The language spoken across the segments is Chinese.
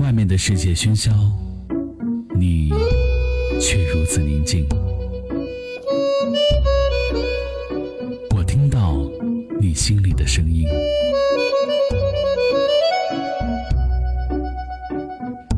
外面的世界喧嚣，你却如此宁静。我听到你心里的声音，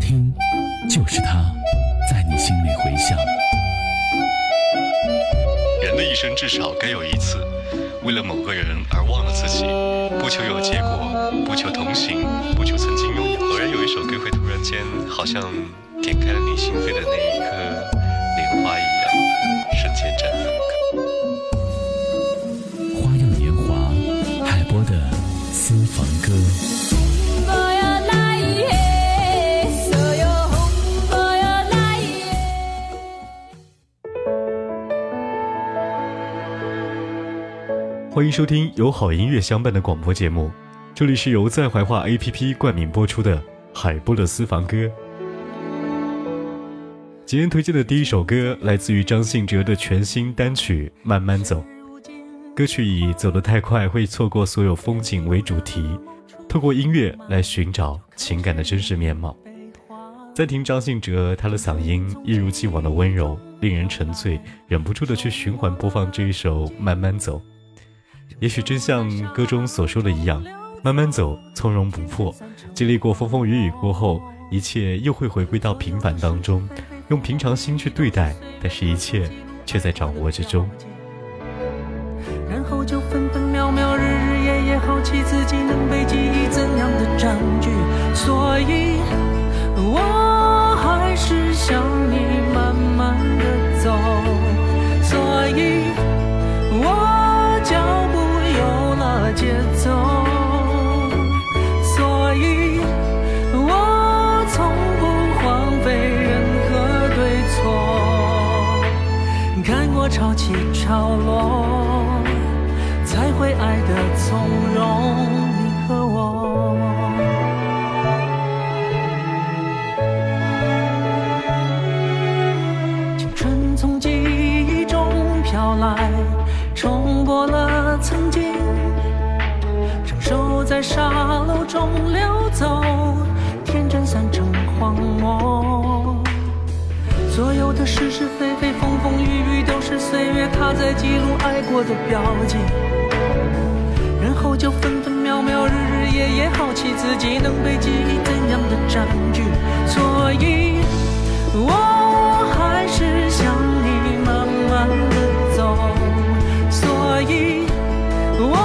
听，就是它在你心里回响。人的一生至少该有一次，为了某个人而忘了自己，不求有结果，不求同行，首歌会突然间，好像点开了你心扉的那一颗莲花一样，瞬间绽放。花样年华，海波的私房歌。欢迎收听由好音乐相伴的广播节目，这里是由在怀化 APP 冠名播出的海波的私房歌。今天推荐的第一首歌来自于张信哲的全新单曲《慢慢走》。歌曲以“走得太快会错过所有风景”为主题，透过音乐来寻找情感的真实面貌。在听张信哲，他的嗓音一如既往的温柔，令人沉醉，忍不住的去循环播放这一首《慢慢走》。也许真像歌中所说的一样，慢慢走，从容不迫。经历过风风雨雨过后，一切又会回归到平凡当中，用平常心去对待，但是一切却在掌握之中。然后就分分秒秒、日日夜夜，好奇自己能被记忆怎样的占据，所以我还是想你慢慢的走，所以我脚步。有了节奏，所以我从不荒废任何对错。看过潮起潮落，才会爱得从容在记录爱过的标记。然后就分分秒秒、日日夜夜，好奇自己能被记忆怎样的占据。所以，我还是想你慢慢的走。所以，我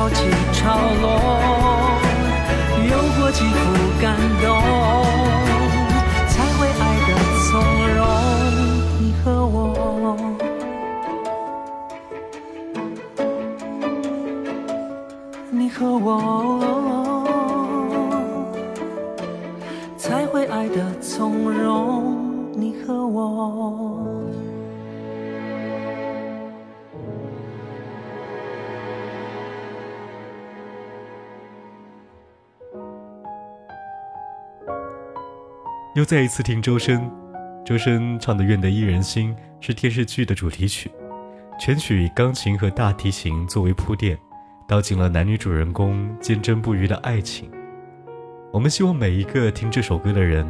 潮起伏感动，才会爱得从容。你和我，你和我，才会爱得从容。你和我。又再一次听周深，周深唱的《愿得一人心》是电视剧的主题曲，全曲以钢琴和大提琴作为铺垫，道尽了男女主人公坚贞不渝的爱情。我们希望每一个听这首歌的人，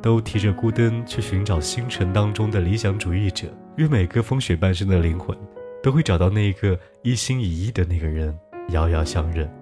都提着孤灯去寻找星辰当中的理想主义者。愿每个风雪半生的灵魂，都会找到那一个一心一意的那个人，遥遥相认。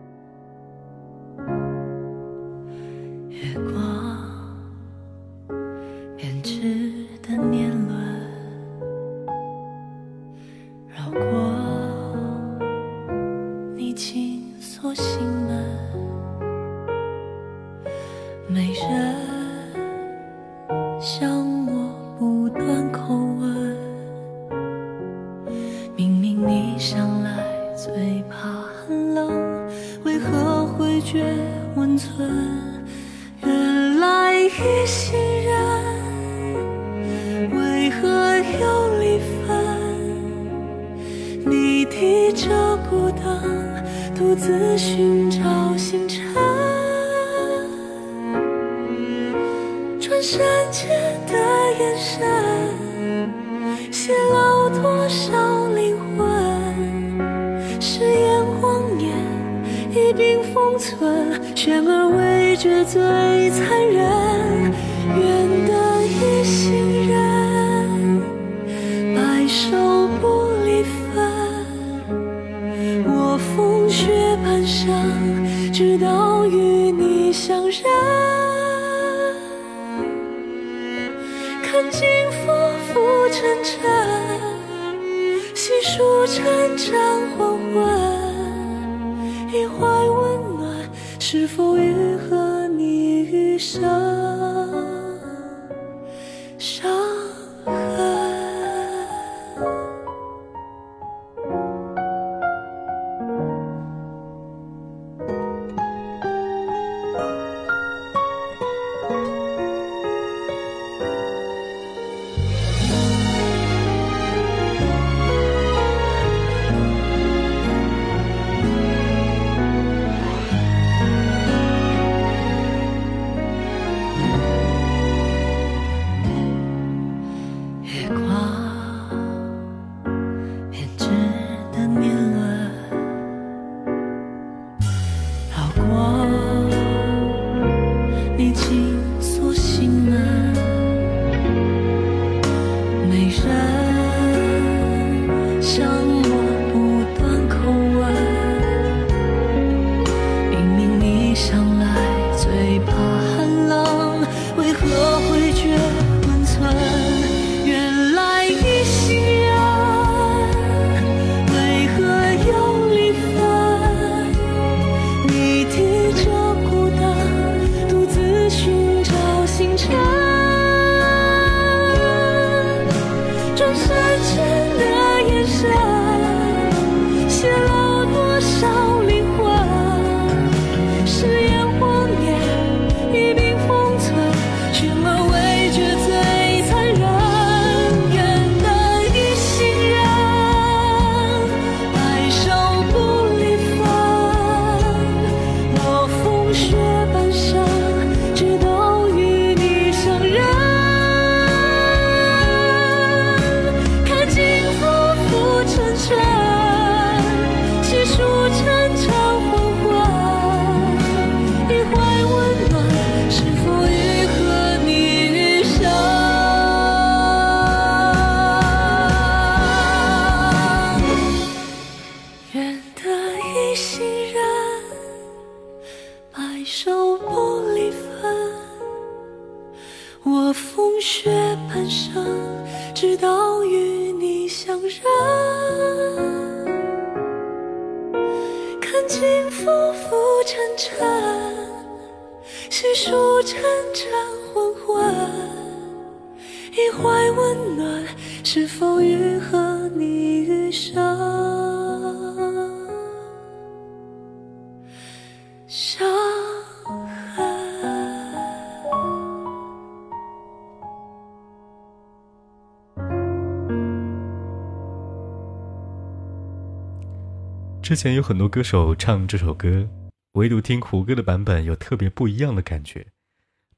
直到与你相认。看尽浮浮沉沉，细数成长黄昏，一怀温暖，是否愈合你余生？怀温暖，是否愈合你余生？伤痕。之前有很多歌手唱这首歌。唯独听胡歌的版本有特别不一样的感觉，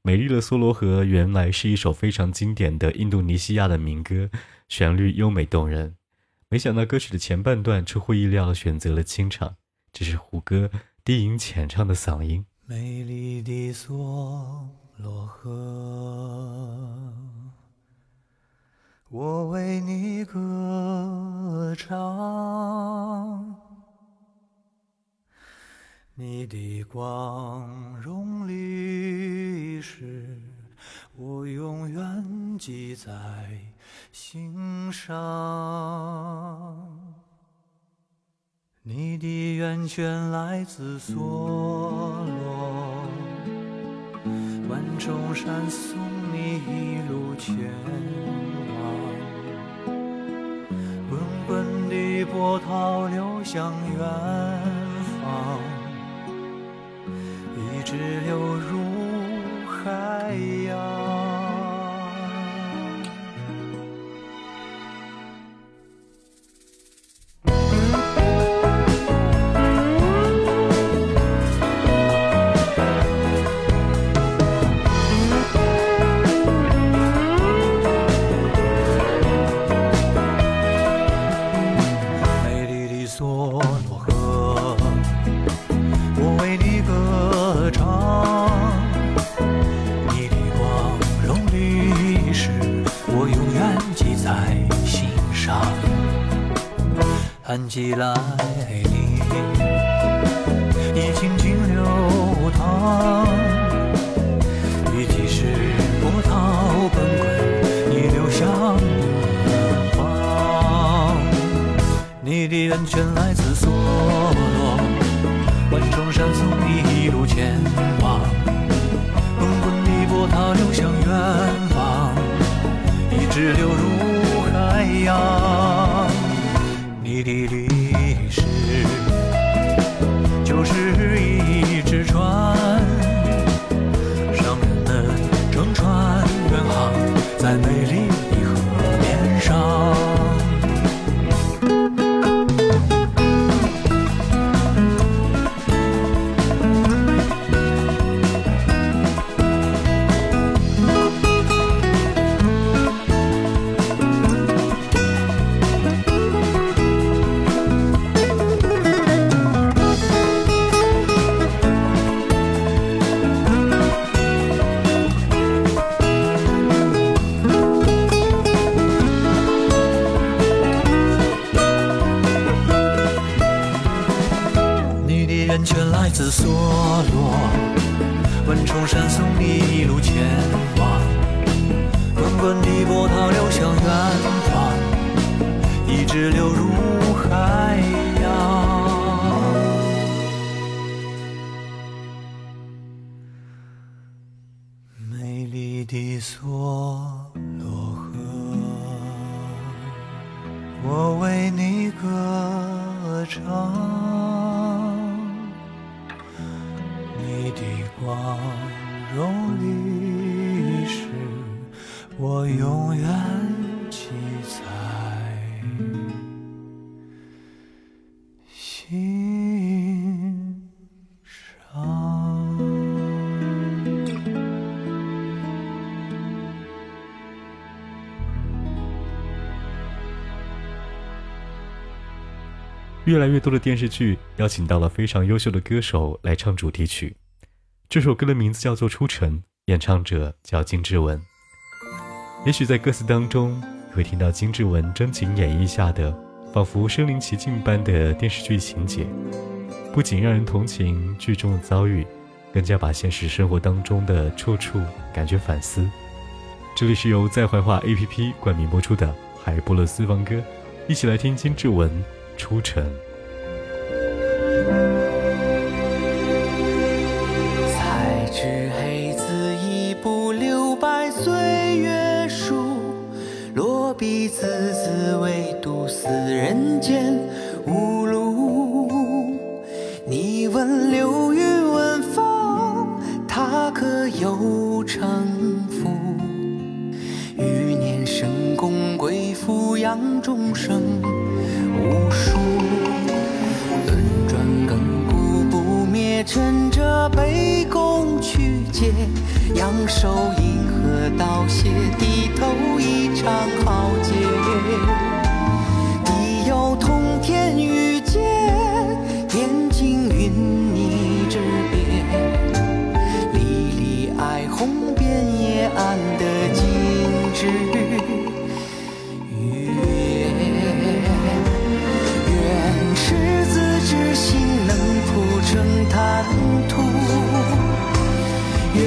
美丽的梭罗河原来是一首非常经典的印度尼西亚的民歌，旋律优美动人。没想到歌曲的前半段出乎意料的选择了清唱，这是胡歌低吟浅唱的嗓音。美丽的梭罗河，我为你歌唱，你的光荣记在。心上，你的源泉来自梭罗，万重山送你一路前往，滚滚的波涛流向远方，一直流入海洋。起来你已静静流淌，雨季时波涛滚滚，你流向远方。你的源泉来自梭罗，万重山送你一路前你的梭罗河，我为你歌唱。你的光荣历史，我永远越来越多的电视剧邀请到了非常优秀的歌手来唱主题曲。这首歌的名字叫做《出尘》，演唱者叫金志文。也许在歌词当中，你会听到金志文真情演绎下的，仿佛身临其境般的电视剧情节，不仅让人同情剧中的遭遇，更加把现实生活当中的处处感觉反思。这里是由在怀化 APP 冠名播出的《海波勒私房歌》，一起来听金志文《出尘》。彼此滋味，独思人间无路。你问流云问风，他可有城府？余年生功归俯仰众生无数。轮转亘古不灭，趁着卑躬屈节，仰首银河道谢，低头一场浩劫。地有通天宇界，天经云泥之别。离离爱红遍野岸的静止。愿赤子之心能铺成坦途。愿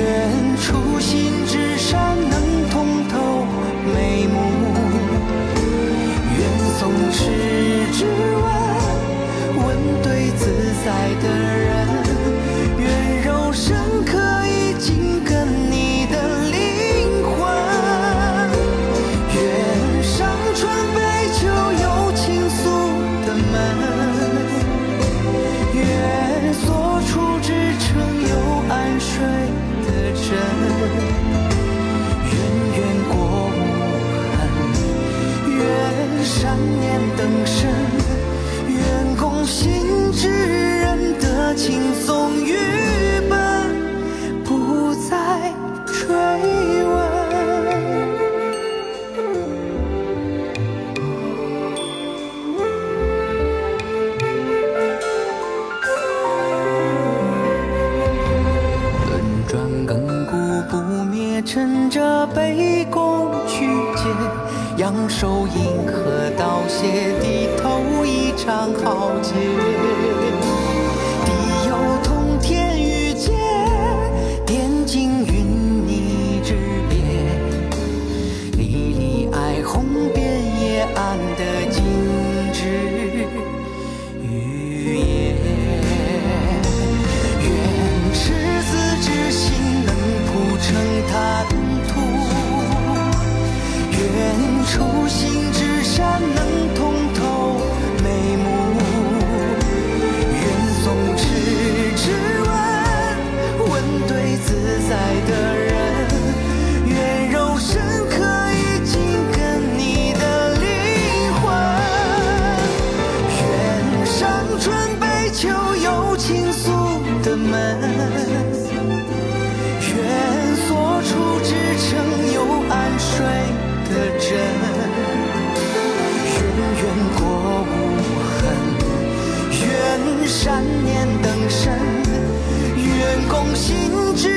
心之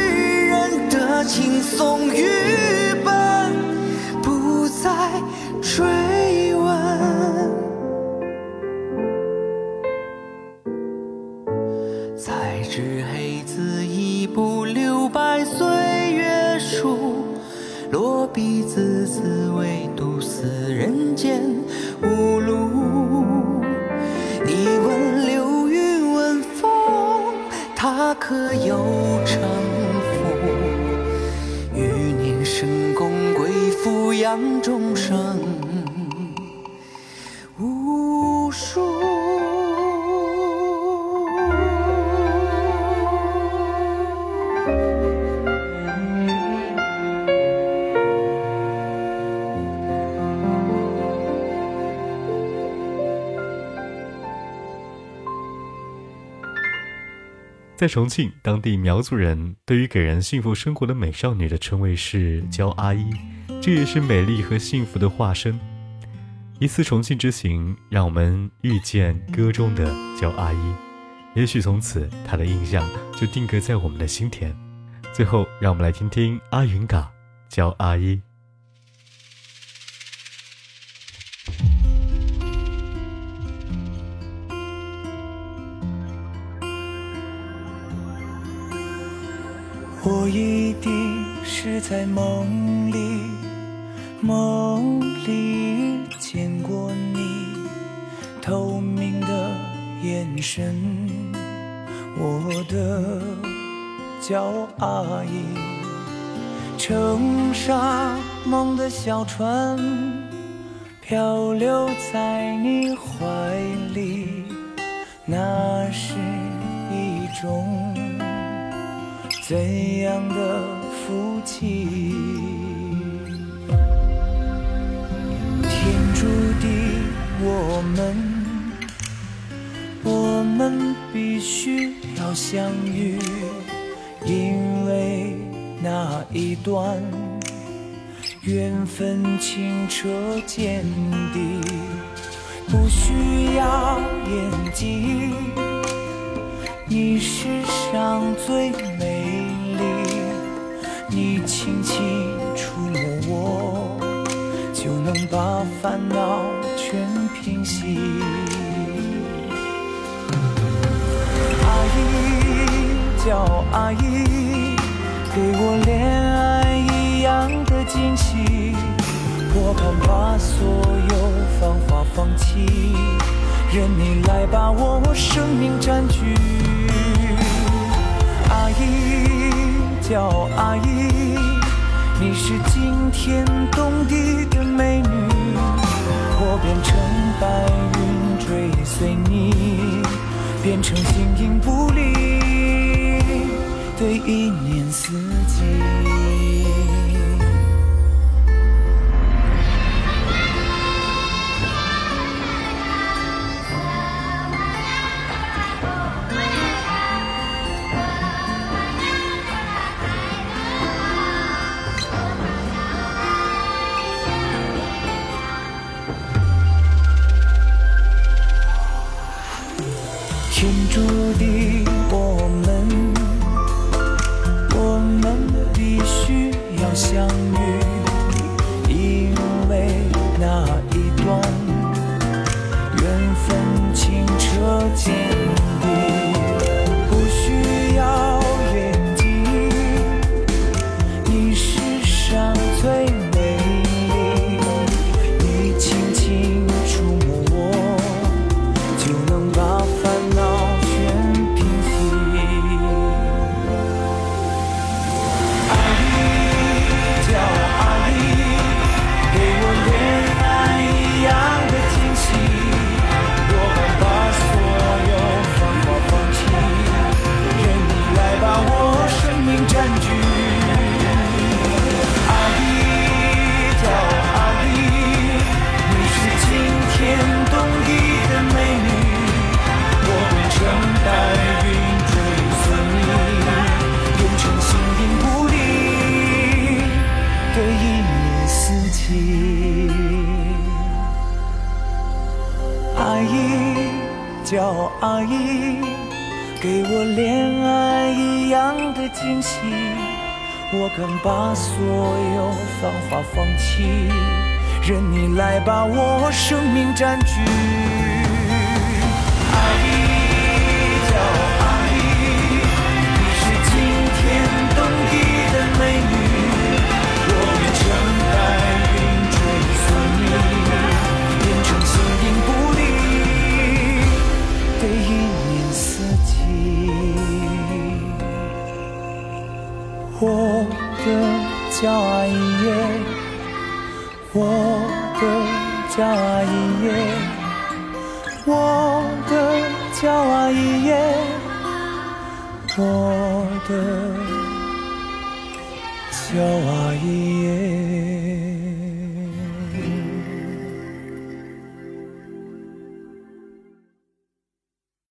人的轻松与奔，不再追问。才知黑字一步留白岁月书，落笔字字唯独思人间无路。你问流云问风，他可有养众生无数。在重庆，当地苗族人对于给人幸福生活的美少女的称谓是“娇阿姨”，这也是美丽和幸福的化身。一次重庆之行，让我们遇见歌中的焦阿姨，也许从此她的印象就定格在我们的心田。最后，让我们来听听阿云嘎《娇阿姨》。我一定是在梦里，梦里见过你透明的眼神，我的娇阿姨，乘沙梦的小船，漂流在你怀里，那是一种。怎样的福气？我们，我们必须要相遇，因为那一段，缘分清澈见底，不需要演技。你世上最美丽，你轻轻触摸我，就能把烦恼全平息。阿姨叫阿姨。给我恋爱一样的惊喜，我敢把所有繁华放弃，任你来把我生命占据。阿姨叫阿姨，你是惊天动地的美女，我变成白云追随你，变成形影不离。的一年四季。我敢把所有繁华放弃，任你来把我生命占据。